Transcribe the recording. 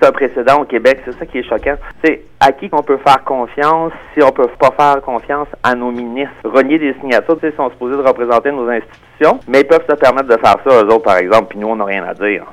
C'est un précédent au Québec, c'est ça qui est choquant. C'est à qui qu'on peut faire confiance si on peut pas faire confiance à nos ministres? Renier des signatures, tu sais, ils sont supposés de représenter nos institutions, mais ils peuvent se permettre de faire ça, eux autres, par exemple, puis nous, on n'a rien à dire.